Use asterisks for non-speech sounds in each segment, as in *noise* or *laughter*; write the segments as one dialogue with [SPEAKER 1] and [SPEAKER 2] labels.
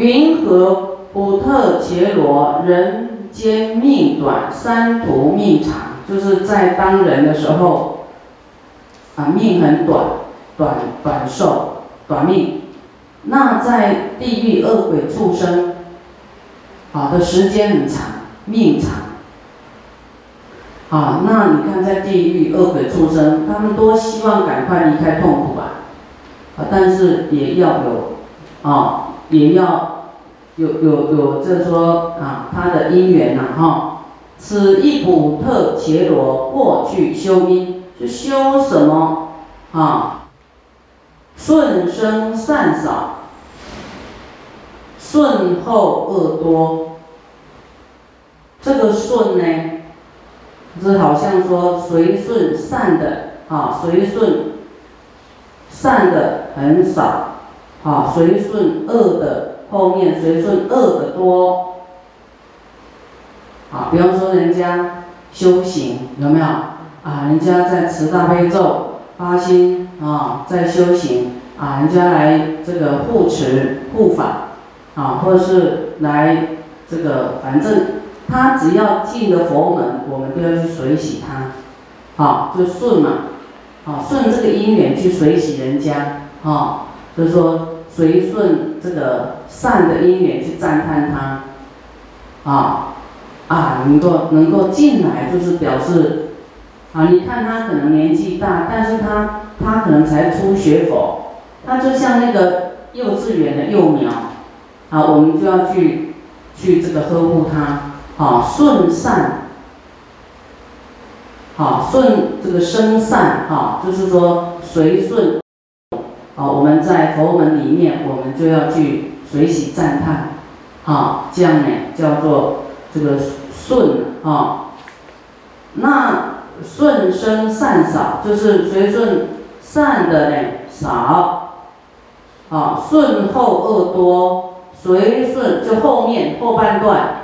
[SPEAKER 1] 云何不特伽罗人间命短，三途命长？就是在当人的时候，啊，命很短，短短寿，短命。那在地狱恶鬼畜生，啊的时间很长，命长。啊，那你看在地狱恶鬼畜生，他们多希望赶快离开痛苦啊，啊，但是也要有，啊，也要有有有，就是说啊，他的因缘呐，哈，此一普特伽罗过去修因是修什么啊？顺生善少，顺后恶多。这个顺呢？是好像说随顺善的啊，随顺善的很少啊，随顺恶的后面随顺恶的多啊。比方说人家修行有没有啊？人家在持大悲咒发心啊，在修行啊，人家来这个护持护法啊，或者是来这个反正。他只要进了佛门，我们都要去随喜他，好，就顺嘛，好顺这个因缘去随喜人家，啊，就是说随顺这个善的因缘去赞叹他，啊，啊，能够能够进来就是表示，啊，你看他可能年纪大，但是他他可能才初学佛，他就像那个幼稚园的幼苗，啊，我们就要去去这个呵护他。啊顺善，好顺这个生善，哈，就是说随顺，好，我们在佛门里面，我们就要去随喜赞叹，好，这样呢叫做这个顺，啊，那顺生善少，就是随顺善的呢少，好，顺后恶多，随顺就后面后半段。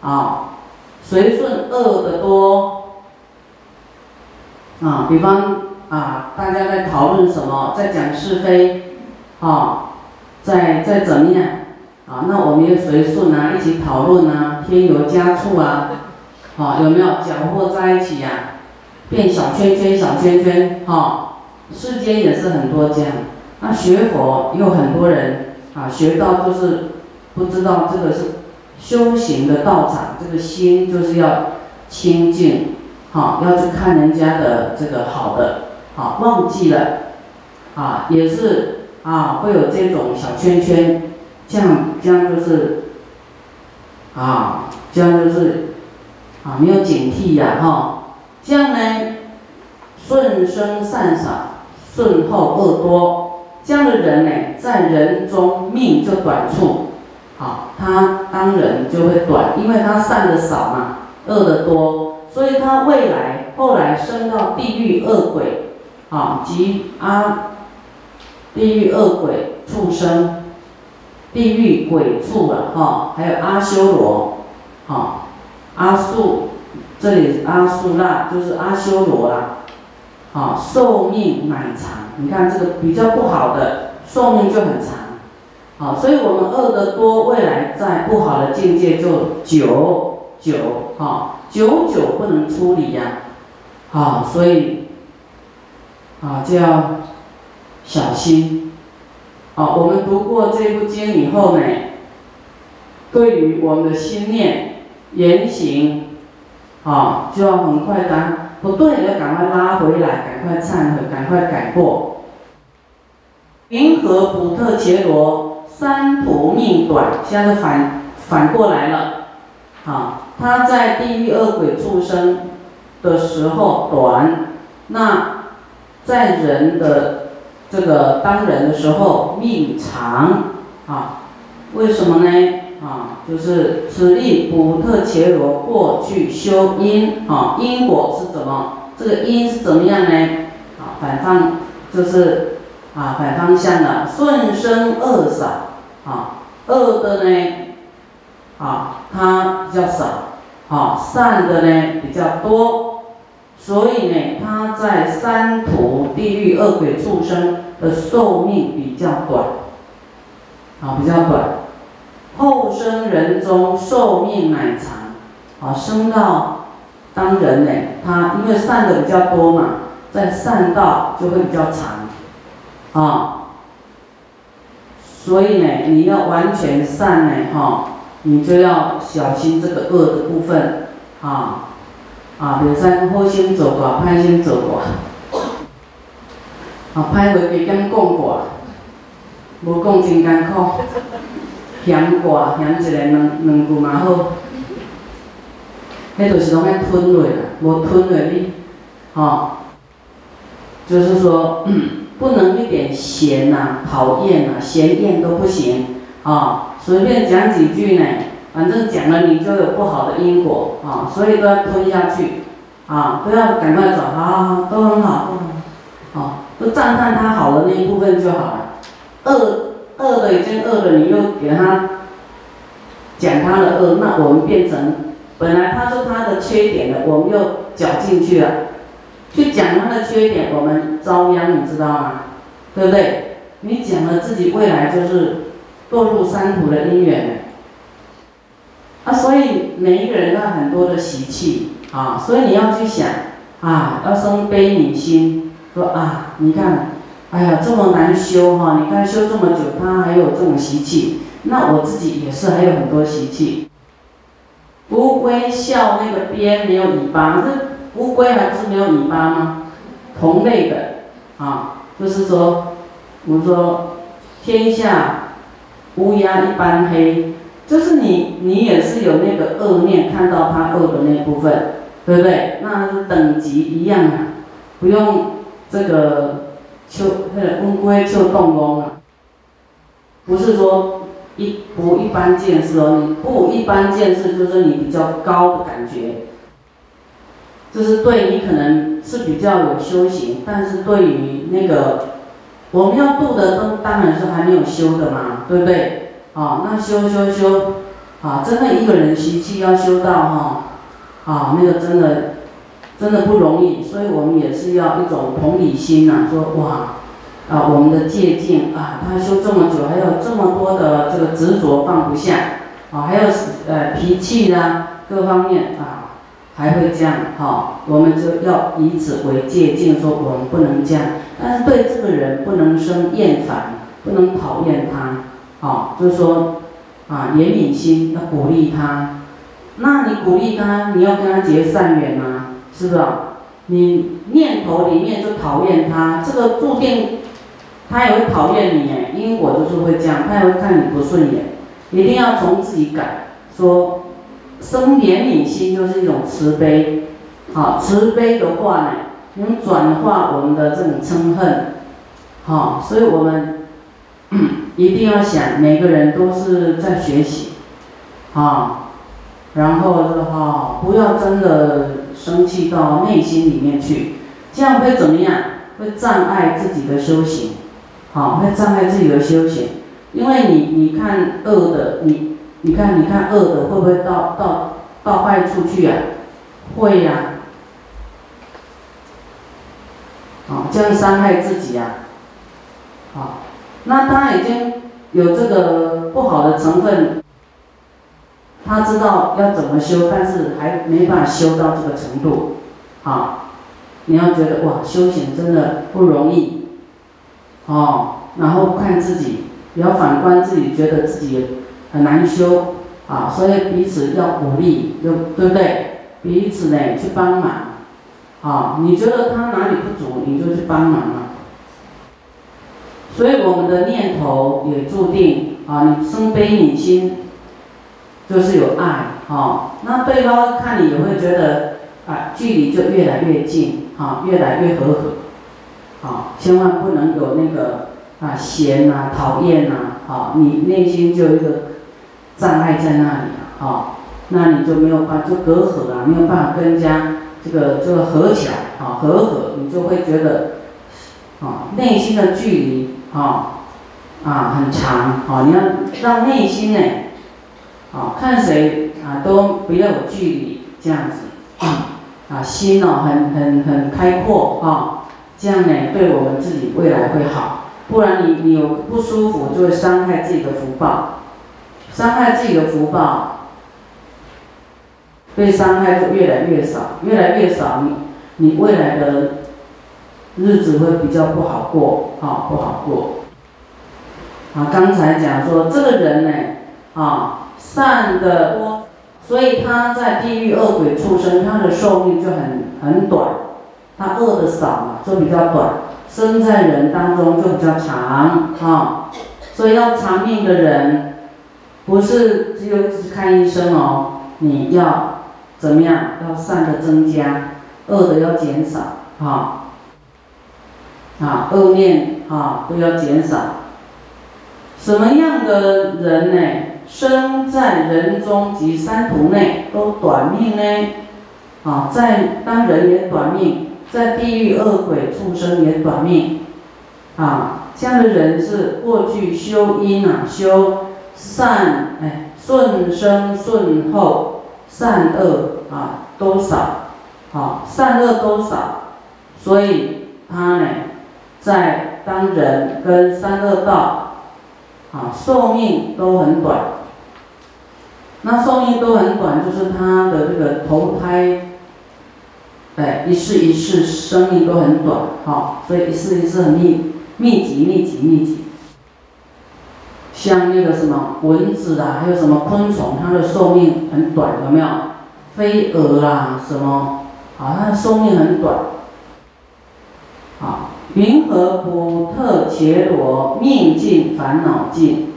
[SPEAKER 1] 啊，随顺恶的多。啊，比方啊，大家在讨论什么，在讲是非啊，在在怎么样啊？那我们也随顺啊，一起讨论啊，添油加醋啊，啊，有没有搅和在一起呀？变小圈圈，小圈圈哈，世间也是很多这样。那学佛有很多人啊，学到就是不知道这个是。修行的道场，这个心就是要清净，好，要去看人家的这个好的，好，忘记了，啊，也是啊，会有这种小圈圈，这样这样就是，啊，这样就是啊，没有警惕呀，哈，这样呢，顺生善少，顺后恶多，这样的人呢，在人中命就短促。好，他当人就会短，因为他善的少嘛，恶的多，所以他未来后来升到地狱恶鬼，啊，及阿地狱恶鬼畜生，地狱鬼畜了哈，还有阿修罗，好，阿素，这里阿素那就是阿修罗啦，好，寿命乃长，你看这个比较不好的寿命就很长。好，所以我们恶得多，未来在不好的境界就久久，哈，久久不能出离呀，好，所以，啊，就要小心。好，我们读过这部经以后呢，对于我们的心念、言行，啊，就要很快的，不对的赶快拉回来，赶快忏悔，赶快改过。银河普特伽罗。三途命短，现在反反过来了，啊，他在地狱恶鬼畜生的时候短，那在人的这个当人的时候命长，啊，为什么呢？啊，就是此地普特伽罗过去修因，啊，因果是怎么？这个因是怎么样呢？啊，反方就是。啊，反方向的顺生恶少，啊，恶的呢，啊，它比较少，啊，善的呢比较多，所以呢，它在三途地狱恶鬼畜生的寿命比较短，啊，比较短，后生人中寿命乃长，啊，生到当人呢，他因为善的比较多嘛，在善道就会比较长，啊，所以呢，你要完全善呢，哈，你就要小心这个恶的部分，啊，啊，比如说好心做寡，歹心做寡，啊，歹话加减讲寡，无讲真艰苦。嫌寡嫌一个两两句嘛好，迄就是拢爱吞落啦，无吞落你，吼，就是说 *clears throat* 不能一点嫌呐、讨厌呐、嫌厌都不行，啊，随便讲几句呢，反正讲了你就有不好的因果，啊，所以都要吞下去，啊，不要赶快走，好好好，都很好，都很好，啊，都赞叹他好的那一部分就好了，恶。恶的已经恶了，你又给他讲他的恶，那我们变成本来他说他的缺点的，我们又搅进去了，去讲他的缺点，我们遭殃，你知道吗？对不对？你讲了自己未来就是堕入三途的因缘啊，所以每一个人都有很多的习气啊，所以你要去想啊，要生悲悯心，说啊，你看。哎呀，这么难修哈！你看修这么久，他还有这种习气，那我自己也是还有很多习气。乌龟笑那个边没有尾巴，这乌龟还不是没有尾巴吗？同类的啊，就是说，我们说天下乌鸦一般黑，就是你你也是有那个恶念，看到他恶的那部分，对不对？那等级一样啊，不用这个。就那个乌龟就动工了，不是说一不一般见识哦，你不一般见识就是你比较高的感觉，就是对你可能是比较有修行，但是对于那个我们要度的都当然是还没有修的嘛，对不对？啊，那修修修，啊，真的一个人习气要修到哈，啊，那个真的。真的不容易，所以我们也是要一种同理心呐。说哇，啊，我们的戒境啊，他修这么久，还有这么多的这个执着放不下，啊，还有呃脾气啦，各方面啊，还会这样哈。我们就要以此为戒境，说我们不能这样。但是对这个人不能生厌烦，不能讨厌他，啊，就是说啊，怜悯心要鼓励他。那你鼓励他，你要跟他结善缘吗？是不是？你念头里面就讨厌他，这个注定他也会讨厌你哎，因果就是会这样，他也会看你不顺眼，一定要从自己改。说生怜悯心就是一种慈悲，好，慈悲的话呢，能转化我们的这种嗔恨，好，所以我们一定要想，每个人都是在学习，啊，然后的话不要真的。生气到内心里面去，这样会怎么样？会障碍自己的修行，好，会障碍自己的修行。因为你，你看恶的，你，你看，你看恶的会不会到到到坏处去啊？会呀，好，这样伤害自己啊，那他已经有这个不好的成分。他知道要怎么修，但是还没办法修到这个程度，啊，你要觉得哇，修行真的不容易，哦，然后看自己，也要反观自己，觉得自己很难修，啊，所以彼此要鼓励，对对不对？彼此呢去帮忙，啊，你觉得他哪里不足，你就去帮忙嘛。所以我们的念头也注定啊，你生悲悯心。就是有爱，哈，那对方看你也会觉得，啊，距离就越来越近，哈，越来越和和，好，千万不能有那个啊嫌呐、讨厌呐，好，你内心就有一个障碍在那里，啊，那你就没有办法就隔阂啊，没有办法跟人家这个这个合起来，啊，和和，你就会觉得，啊，内心的距离，哦，啊很长，好，你要让内心呢。哦，看谁啊都不要有距离，这样子，啊，心哦很很很开阔啊，这样呢对我们自己未来会好，不然你你有不舒服就会伤害自己的福报，伤害自己的福报，被伤害就越来越少，越来越少，你你未来的日子会比较不好过，啊，不好过。啊，刚才讲说这个人呢，啊，善的多，所以他在地狱恶鬼畜生，他的寿命就很很短，他恶的少嘛，就比较短，生在人当中就比较长，啊，所以要长命的人。不是只有只看医生哦，你要怎么样？要善的增加，恶的要减少，啊，啊，恶念啊都要减少。什么样的人呢？生在人中及三途内都短命呢？啊，在当人也短命，在地狱恶鬼畜生也短命，啊，这样的人是过去修因啊修。善哎，顺生顺后，善恶啊都少，好善恶都少，所以他呢，在当人跟三恶道，啊寿命都很短。那寿命都很短，就是他的这个投胎，哎一世一世生命都很短，好，所以一世一世很密密集密集密集。像那个什么蚊子啊，还有什么昆虫，它的寿命很短，有没有？飞蛾啦，什么啊，它的寿命很短。云何不特伽罗命尽烦恼尽？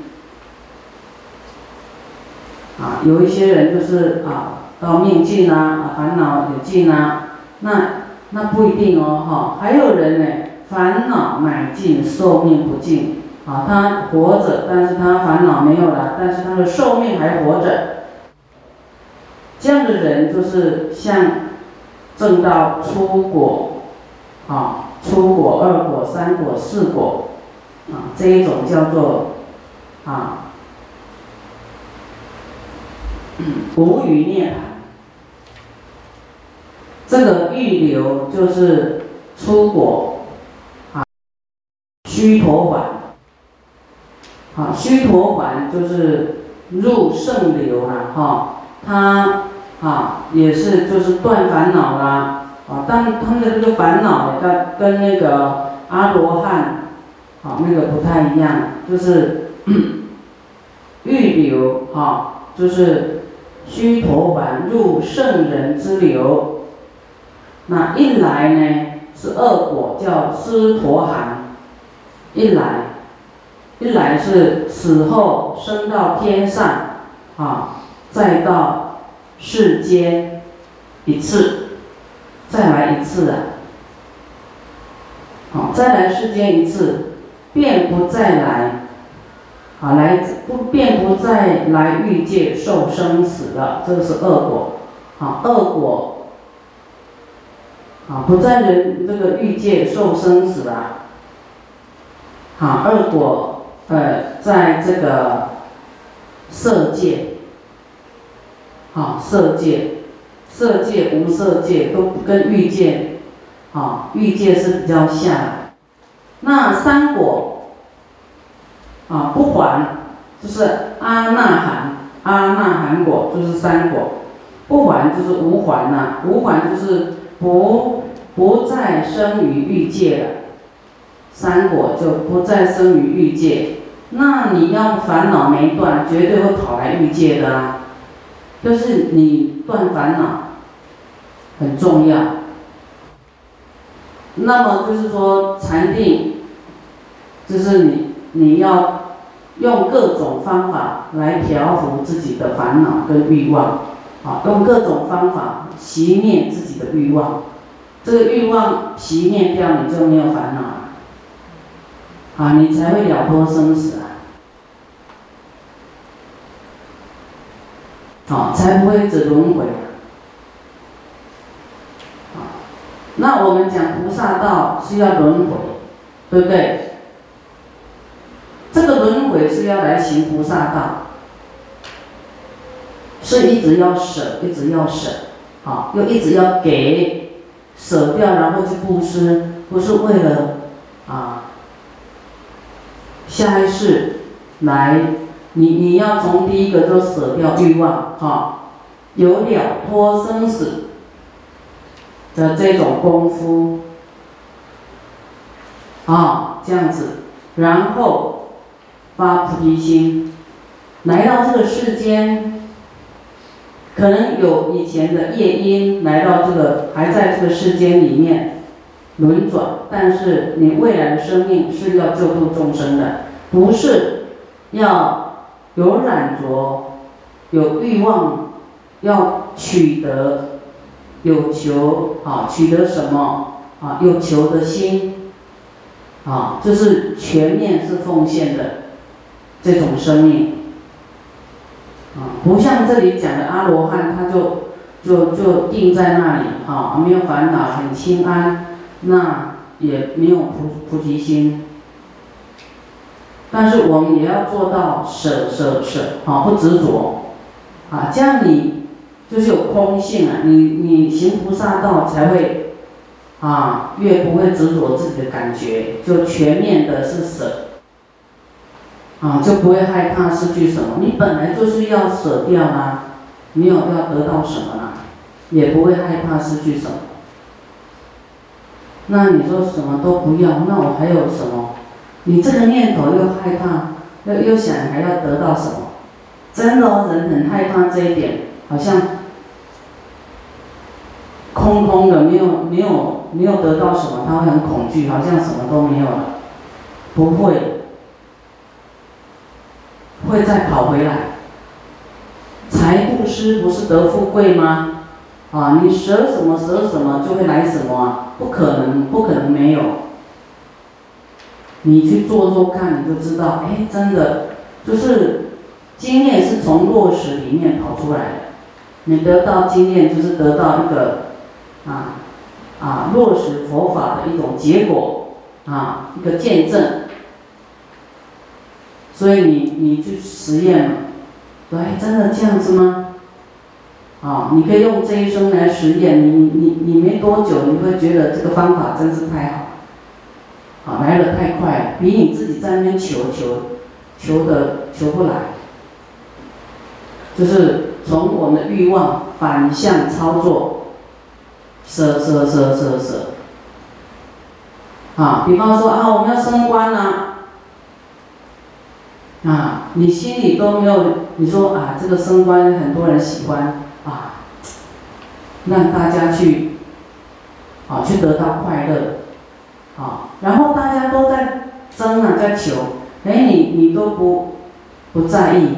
[SPEAKER 1] 啊，有一些人就是啊，到命尽啊，啊，烦恼也尽啊，那那不一定哦，哈，还有人呢，烦恼乃尽，寿命不尽。啊，他活着，但是他烦恼没有了，但是他的寿命还活着。这样的人就是像正道出果，啊，初果、二果、三果、四果，啊，这一种叫做啊无余涅槃。这个预流就是出果，啊，须陀洹。啊，须陀洹就是入圣流了哈，他啊也是就是断烦恼啦，啊，但他们的这个烦恼跟跟那个阿罗汉，啊那个不太一样，就是 *coughs* 欲流哈，就是须陀洹入圣人之流，那一来呢是恶果叫斯陀含，一来。一来是死后升到天上，啊，再到世间一次，再来一次啊，好，再来世间一次，便不再来，啊，来不便不再来欲界受生死了，这个是恶果，好，恶果，啊，不在人这个欲界受生死啊，好，恶果。呃，在这个色界，好，色界、色界、无色界都跟欲界，啊，欲界是比较像。那三果，啊，不还，就是阿那含，阿那含果就是三果，不还就是无还呐，无还就是不不再生于欲界了。三果就不再生于欲界，那你要烦恼没断，绝对会跑来欲界的啊。就是你断烦恼很重要。那么就是说禅定，就是你你要用各种方法来调伏自己的烦恼跟欲望，啊，用各种方法熄灭自己的欲望。这个欲望熄灭掉，你就没有烦恼了。啊，你才会了脱生死啊！好，才不会只轮回啊！那我们讲菩萨道是要轮回，对不对？这个轮回是要来行菩萨道，是一直要舍，一直要舍，好，又一直要给，舍掉然后去布施，不是为了啊。下一世来你你要从第一个就舍掉欲望，哈，有了脱生死的这种功夫，啊，这样子，然后发菩提心，来到这个世间，可能有以前的业因来到这个还在这个世间里面轮转，但是你未来的生命是要救度众生的，不是要。有染着，有欲望，要取得，有求啊，取得什么啊？有求的心，啊，这是全面是奉献的这种生命，啊，不像这里讲的阿罗汉，他就就就定在那里，啊，没有烦恼，很清安，那也没有菩菩提心。但是我们也要做到舍舍舍，啊，不执着，啊，这样你就是有空性啊，你你行菩萨道才会，啊，越不会执着自己的感觉，就全面的是舍，啊，就不会害怕失去什么。你本来就是要舍掉啦，没有要得到什么啦，也不会害怕失去什么。那你说什么都不要，那我还有什么？你这个念头又害怕，又又想还要得到什么？真的哦，人很害怕这一点，好像空空的，没有没有没有得到什么，他会很恐惧，好像什么都没有了。不会，会再跑回来。财布施不是得富贵吗？啊，你舍什么舍什么就会来什么？不可能，不可能没有。你去做做看，你就知道，哎，真的就是经验是从落实里面跑出来的。你得到经验，就是得到一个啊啊落实佛法的一种结果啊，一个见证。所以你你去实验嘛，对，真的这样子吗？啊，你可以用这一生来实验，你你你没多久，你会觉得这个方法真是太好。啊，来的太快了，比你自己在那边求求求的求不来，就是从我们的欲望反向操作，舍舍舍舍舍。啊，比方说啊，我们要升官啊，啊，你心里都没有，你说啊，这个升官很多人喜欢啊，让大家去啊，去得到快乐。啊，然后大家都在争啊，在求，哎，你你都不不在意，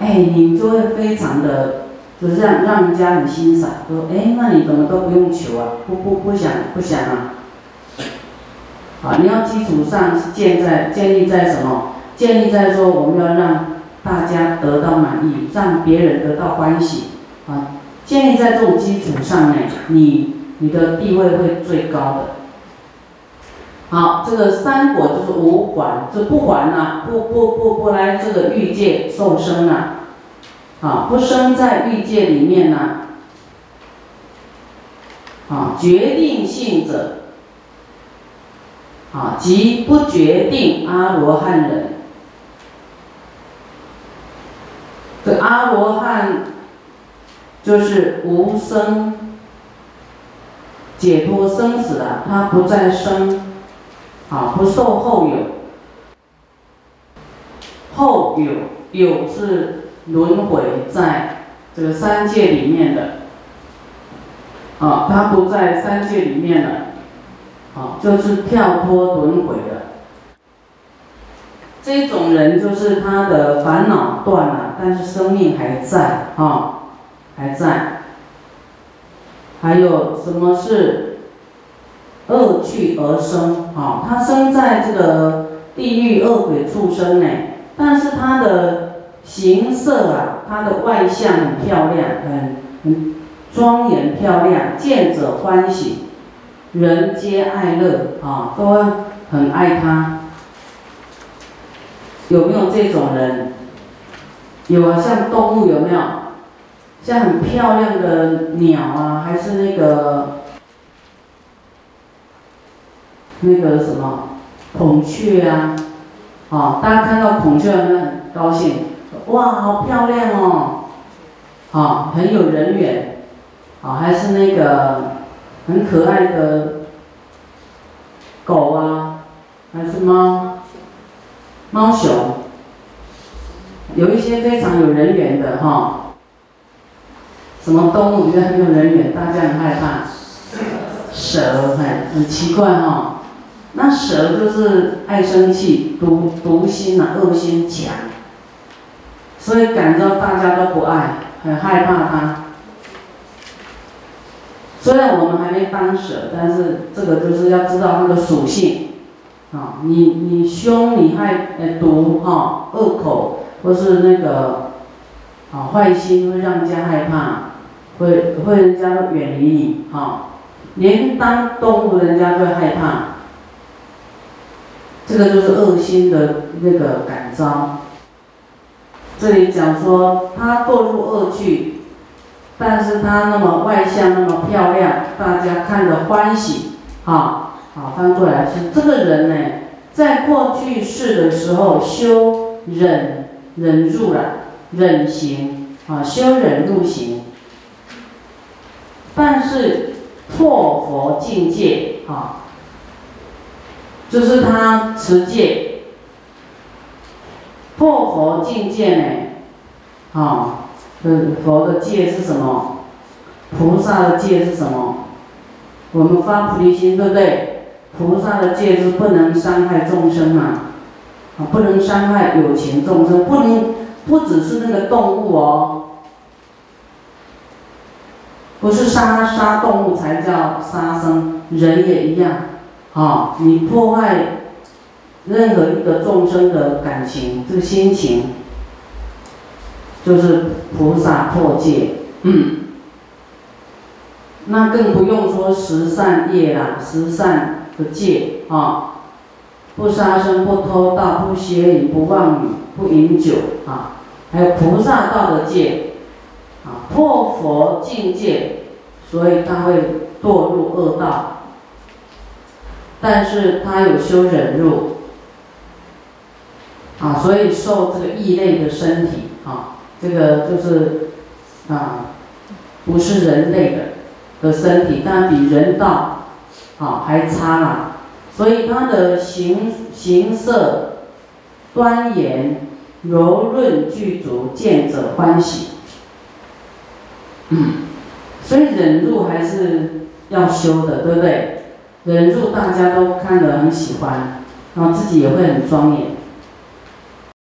[SPEAKER 1] 哎，你就会非常的，就是让让人家很欣赏，说，哎，那你怎么都不用求啊？不不不想不想啊？啊，你要基础上建在建立在什么？建立在说我们要让大家得到满意，让别人得到欢喜，啊，建立在这种基础上呢，你你的地位会最高的。好，这个三果就是无还，就不还呐，不不不不来这个欲界受生啊，啊，不生在欲界里面呐，啊，决定性者，啊，即不决定阿罗汉人，这阿罗汉就是无生，解脱生死啊，他不再生。啊，不受后有，后有有是轮回在这个三界里面的，啊，他不在三界里面了，啊，就是跳脱轮回的。这种人就是他的烦恼断了，但是生命还在，啊，还在。还有什么是？恶趣而生，啊，他生在这个地狱恶鬼畜生呢，但是他的形色啊，他的外相很漂亮，很很庄严漂亮，见者欢喜，人皆爱乐，啊，都很爱他。有没有这种人？有啊，像动物有没有？像很漂亮的鸟啊，还是那个？那个什么孔雀啊，啊，大家看到孔雀很高兴，哇，好漂亮哦，啊，很有人缘，啊，还是那个很可爱的狗啊，还是猫，猫熊，有一些非常有人缘的哈，什么动物觉得很有人缘，大家很害怕，蛇，很很奇怪哈。那蛇就是爱生气、毒毒心啊，恶心强，所以感到大家都不爱，很害怕它。虽然我们还没当蛇，但是这个就是要知道它的属性啊。你你凶，你害呃毒哈，恶口或是那个啊坏心，会让人家害怕，会会人家远离你哈。连当动物，人家都害怕。这个就是恶心的那个感召。这里讲说他堕入恶趣，但是他那么外向，那么漂亮，大家看着欢喜，啊，好翻过来是这个人呢，在过去世的时候修忍忍入了忍行，啊，修忍入行，但是破佛境界，啊。就是他持戒，破佛境界呢，啊，嗯，佛的戒是什么？菩萨的戒是什么？我们发菩提心，对不对？菩萨的戒是不能伤害众生啊，啊，不能伤害有情众生，不能不只是那个动物哦，不是杀杀动物才叫杀生，人也一样。啊，你破坏任何一个众生的感情，这个心情，就是菩萨破戒。嗯，那更不用说十善业啦，十善的戒啊，不杀生、不偷盗、不邪淫、不妄语、不饮酒啊，还有菩萨道的戒啊，破佛境界，所以他会堕入恶道。但是他有修忍辱，啊，所以受这个异类的身体，啊，这个就是啊，不是人类的的身体，但比人道，啊还差了，所以他的形形色端严柔润具足，见者欢喜。嗯，所以忍辱还是要修的，对不对？忍住大家都看得很喜欢，然后自己也会很庄严。